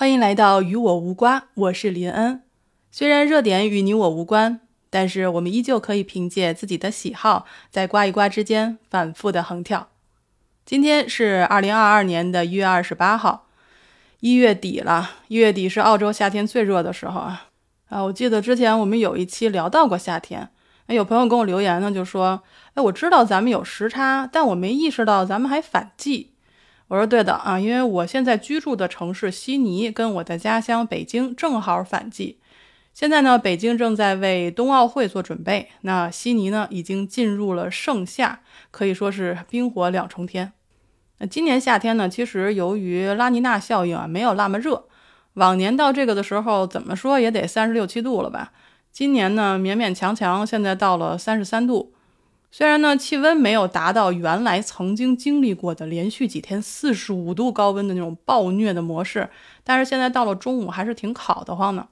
欢迎来到与我无瓜，我是林恩。虽然热点与你我无关，但是我们依旧可以凭借自己的喜好，在瓜与瓜之间反复的横跳。今天是二零二二年的一月二十八号，一月底了。一月底是澳洲夏天最热的时候啊！啊，我记得之前我们有一期聊到过夏天，有朋友跟我留言呢，就说：“哎，我知道咱们有时差，但我没意识到咱们还反季。”我说对的啊，因为我现在居住的城市悉尼跟我的家乡北京正好反季。现在呢，北京正在为冬奥会做准备，那悉尼呢已经进入了盛夏，可以说是冰火两重天。那今年夏天呢，其实由于拉尼娜效应啊，没有那么热。往年到这个的时候，怎么说也得三十六七度了吧？今年呢，勉勉强强现在到了三十三度。虽然呢，气温没有达到原来曾经经历过的连续几天四十五度高温的那种暴虐的模式，但是现在到了中午还是挺烤得慌的。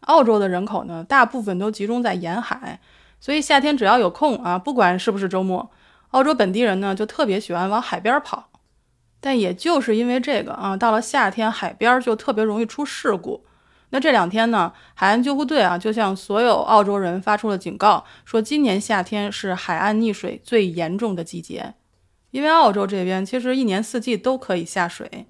澳洲的人口呢，大部分都集中在沿海，所以夏天只要有空啊，不管是不是周末，澳洲本地人呢就特别喜欢往海边跑。但也就是因为这个啊，到了夏天海边就特别容易出事故。那这两天呢，海岸救护队啊，就向所有澳洲人发出了警告，说今年夏天是海岸溺水最严重的季节。因为澳洲这边其实一年四季都可以下水，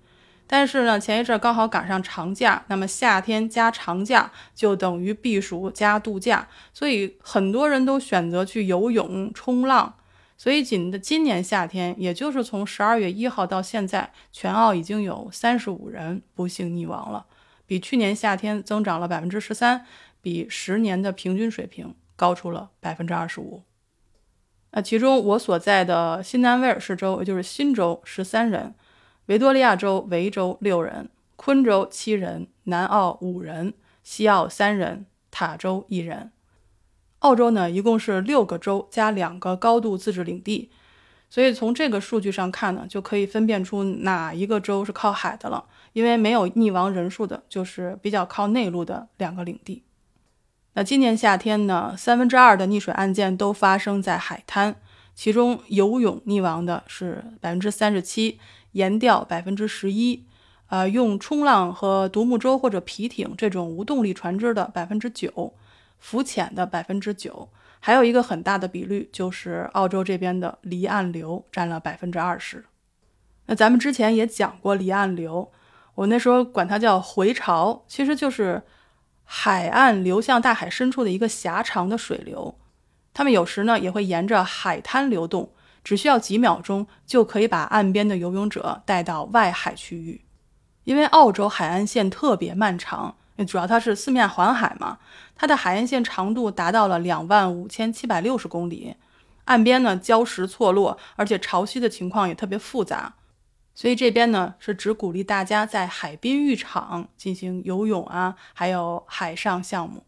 但是呢，前一阵刚好赶上长假，那么夏天加长假就等于避暑加度假，所以很多人都选择去游泳、冲浪。所以仅的今年夏天，也就是从十二月一号到现在，全澳已经有三十五人不幸溺亡了。比去年夏天增长了百分之十三，比十年的平均水平高出了百分之二十五。那其中我所在的新南威尔士州，也就是新州十三人，维多利亚州维州六人，昆州七人，南澳五人，西澳三人，塔州一人。澳洲呢，一共是六个州加两个高度自治领地。所以从这个数据上看呢，就可以分辨出哪一个州是靠海的了。因为没有溺亡人数的，就是比较靠内陆的两个领地。那今年夏天呢，三分之二的溺水案件都发生在海滩，其中游泳溺亡的是百分之三十七，岩钓百分之十一，呃，用冲浪和独木舟或者皮艇这种无动力船只的百分之九，浮潜的百分之九。还有一个很大的比率，就是澳洲这边的离岸流占了百分之二十。那咱们之前也讲过离岸流，我那时候管它叫回潮，其实就是海岸流向大海深处的一个狭长的水流。它们有时呢也会沿着海滩流动，只需要几秒钟就可以把岸边的游泳者带到外海区域。因为澳洲海岸线特别漫长。主要它是四面环海嘛，它的海岸线长度达到了两万五千七百六十公里，岸边呢礁石错落，而且潮汐的情况也特别复杂，所以这边呢是只鼓励大家在海滨浴场进行游泳啊，还有海上项目。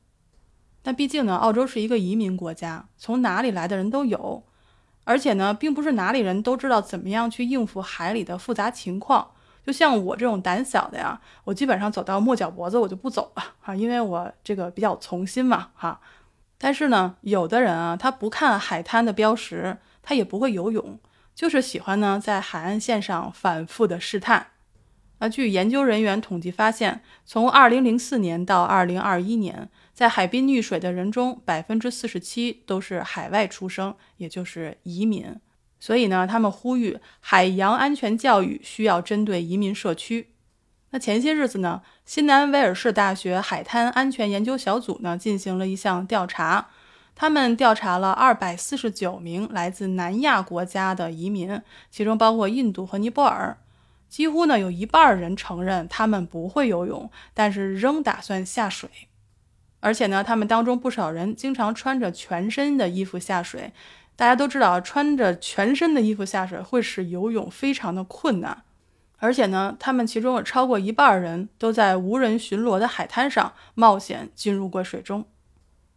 但毕竟呢，澳洲是一个移民国家，从哪里来的人都有，而且呢，并不是哪里人都知道怎么样去应付海里的复杂情况。就像我这种胆小的呀，我基本上走到没脚脖子我就不走了哈，因为我这个比较从心嘛哈。但是呢，有的人啊，他不看海滩的标识，他也不会游泳，就是喜欢呢在海岸线上反复的试探。那据研究人员统计发现，从2004年到2021年，在海滨溺水的人中，百分之四十七都是海外出生，也就是移民。所以呢，他们呼吁海洋安全教育需要针对移民社区。那前些日子呢，新南威尔士大学海滩安全研究小组呢进行了一项调查，他们调查了二百四十九名来自南亚国家的移民，其中包括印度和尼泊尔。几乎呢有一半人承认他们不会游泳，但是仍打算下水。而且呢，他们当中不少人经常穿着全身的衣服下水。大家都知道，穿着全身的衣服下水会使游泳非常的困难，而且呢，他们其中有超过一半人都在无人巡逻的海滩上冒险进入过水中。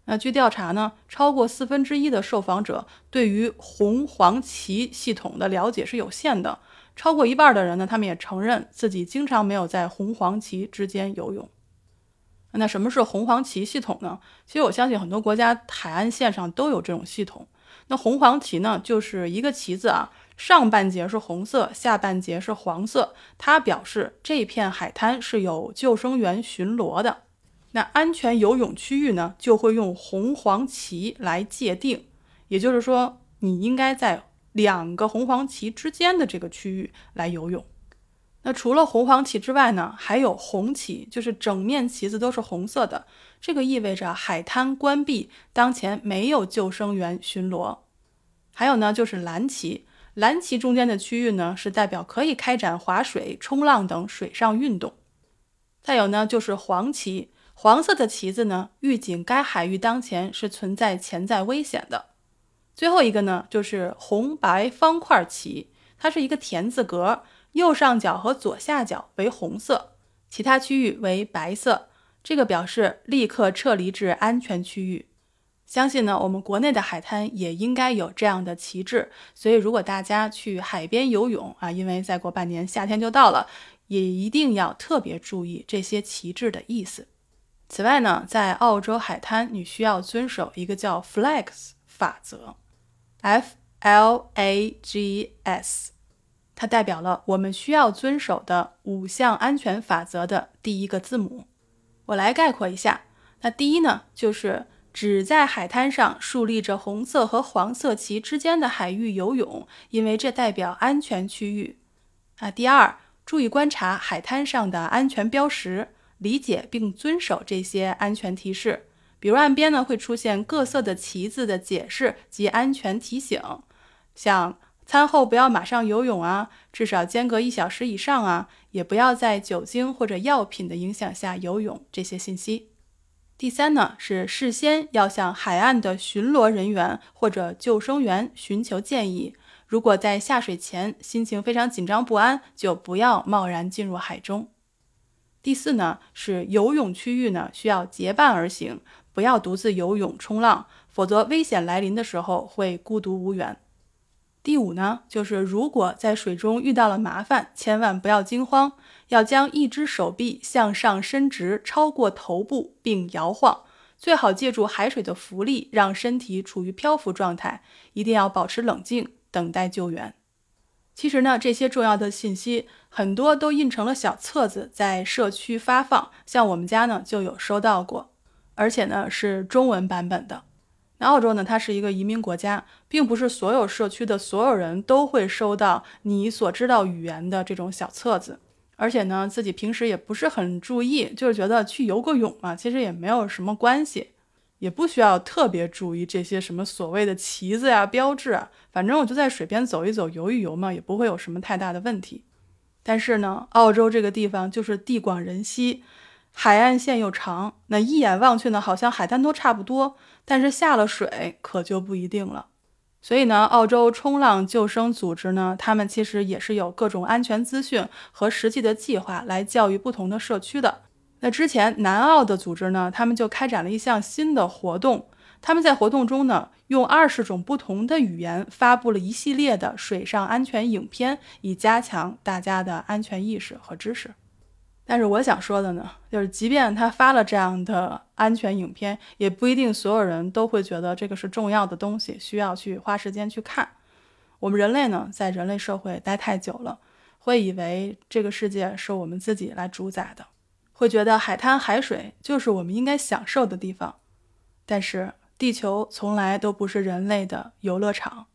那据调查呢，超过四分之一的受访者对于红黄旗系统的了解是有限的，超过一半的人呢，他们也承认自己经常没有在红黄旗之间游泳。那什么是红黄旗系统呢？其实我相信很多国家海岸线上都有这种系统。那红黄旗呢，就是一个旗子啊，上半截是红色，下半截是黄色，它表示这片海滩是有救生员巡逻的。那安全游泳区域呢，就会用红黄旗来界定，也就是说，你应该在两个红黄旗之间的这个区域来游泳。那除了红黄旗之外呢，还有红旗，就是整面旗子都是红色的，这个意味着海滩关闭，当前没有救生员巡逻。还有呢，就是蓝旗。蓝旗中间的区域呢，是代表可以开展划水、冲浪等水上运动。再有呢，就是黄旗，黄色的旗子呢，预警该海域当前是存在潜在危险的。最后一个呢，就是红白方块旗，它是一个田字格，右上角和左下角为红色，其他区域为白色，这个表示立刻撤离至安全区域。相信呢，我们国内的海滩也应该有这样的旗帜。所以，如果大家去海边游泳啊，因为再过半年夏天就到了，也一定要特别注意这些旗帜的意思。此外呢，在澳洲海滩，你需要遵守一个叫 FLAGS 法则，F L A G S，它代表了我们需要遵守的五项安全法则的第一个字母。我来概括一下，那第一呢，就是。只在海滩上竖立着红色和黄色旗之间的海域游泳，因为这代表安全区域。啊，第二，注意观察海滩上的安全标识，理解并遵守这些安全提示。比如岸边呢会出现各色的旗子的解释及安全提醒，像餐后不要马上游泳啊，至少间隔一小时以上啊，也不要在酒精或者药品的影响下游泳这些信息。第三呢，是事先要向海岸的巡逻人员或者救生员寻求建议。如果在下水前心情非常紧张不安，就不要贸然进入海中。第四呢，是游泳区域呢需要结伴而行，不要独自游泳冲浪，否则危险来临的时候会孤独无援。第五呢，就是如果在水中遇到了麻烦，千万不要惊慌，要将一只手臂向上伸直，超过头部并摇晃，最好借助海水的浮力，让身体处于漂浮状态，一定要保持冷静，等待救援。其实呢，这些重要的信息很多都印成了小册子，在社区发放，像我们家呢就有收到过，而且呢是中文版本的。那澳洲呢？它是一个移民国家，并不是所有社区的所有人都会收到你所知道语言的这种小册子，而且呢，自己平时也不是很注意，就是觉得去游个泳嘛，其实也没有什么关系，也不需要特别注意这些什么所谓的旗子呀、标志啊，反正我就在水边走一走、游一游嘛，也不会有什么太大的问题。但是呢，澳洲这个地方就是地广人稀。海岸线又长，那一眼望去呢，好像海滩都差不多，但是下了水可就不一定了。所以呢，澳洲冲浪救生组织呢，他们其实也是有各种安全资讯和实际的计划来教育不同的社区的。那之前南澳的组织呢，他们就开展了一项新的活动，他们在活动中呢，用二十种不同的语言发布了一系列的水上安全影片，以加强大家的安全意识和知识。但是我想说的呢，就是即便他发了这样的安全影片，也不一定所有人都会觉得这个是重要的东西，需要去花时间去看。我们人类呢，在人类社会待太久了，会以为这个世界是我们自己来主宰的，会觉得海滩海水就是我们应该享受的地方。但是地球从来都不是人类的游乐场，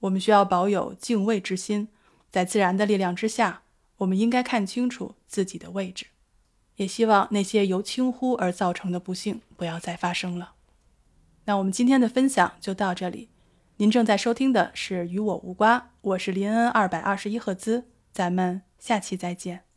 我们需要保有敬畏之心，在自然的力量之下。我们应该看清楚自己的位置，也希望那些由轻忽而造成的不幸不要再发生了。那我们今天的分享就到这里。您正在收听的是《与我无瓜》，我是林恩二百二十一赫兹，咱们下期再见。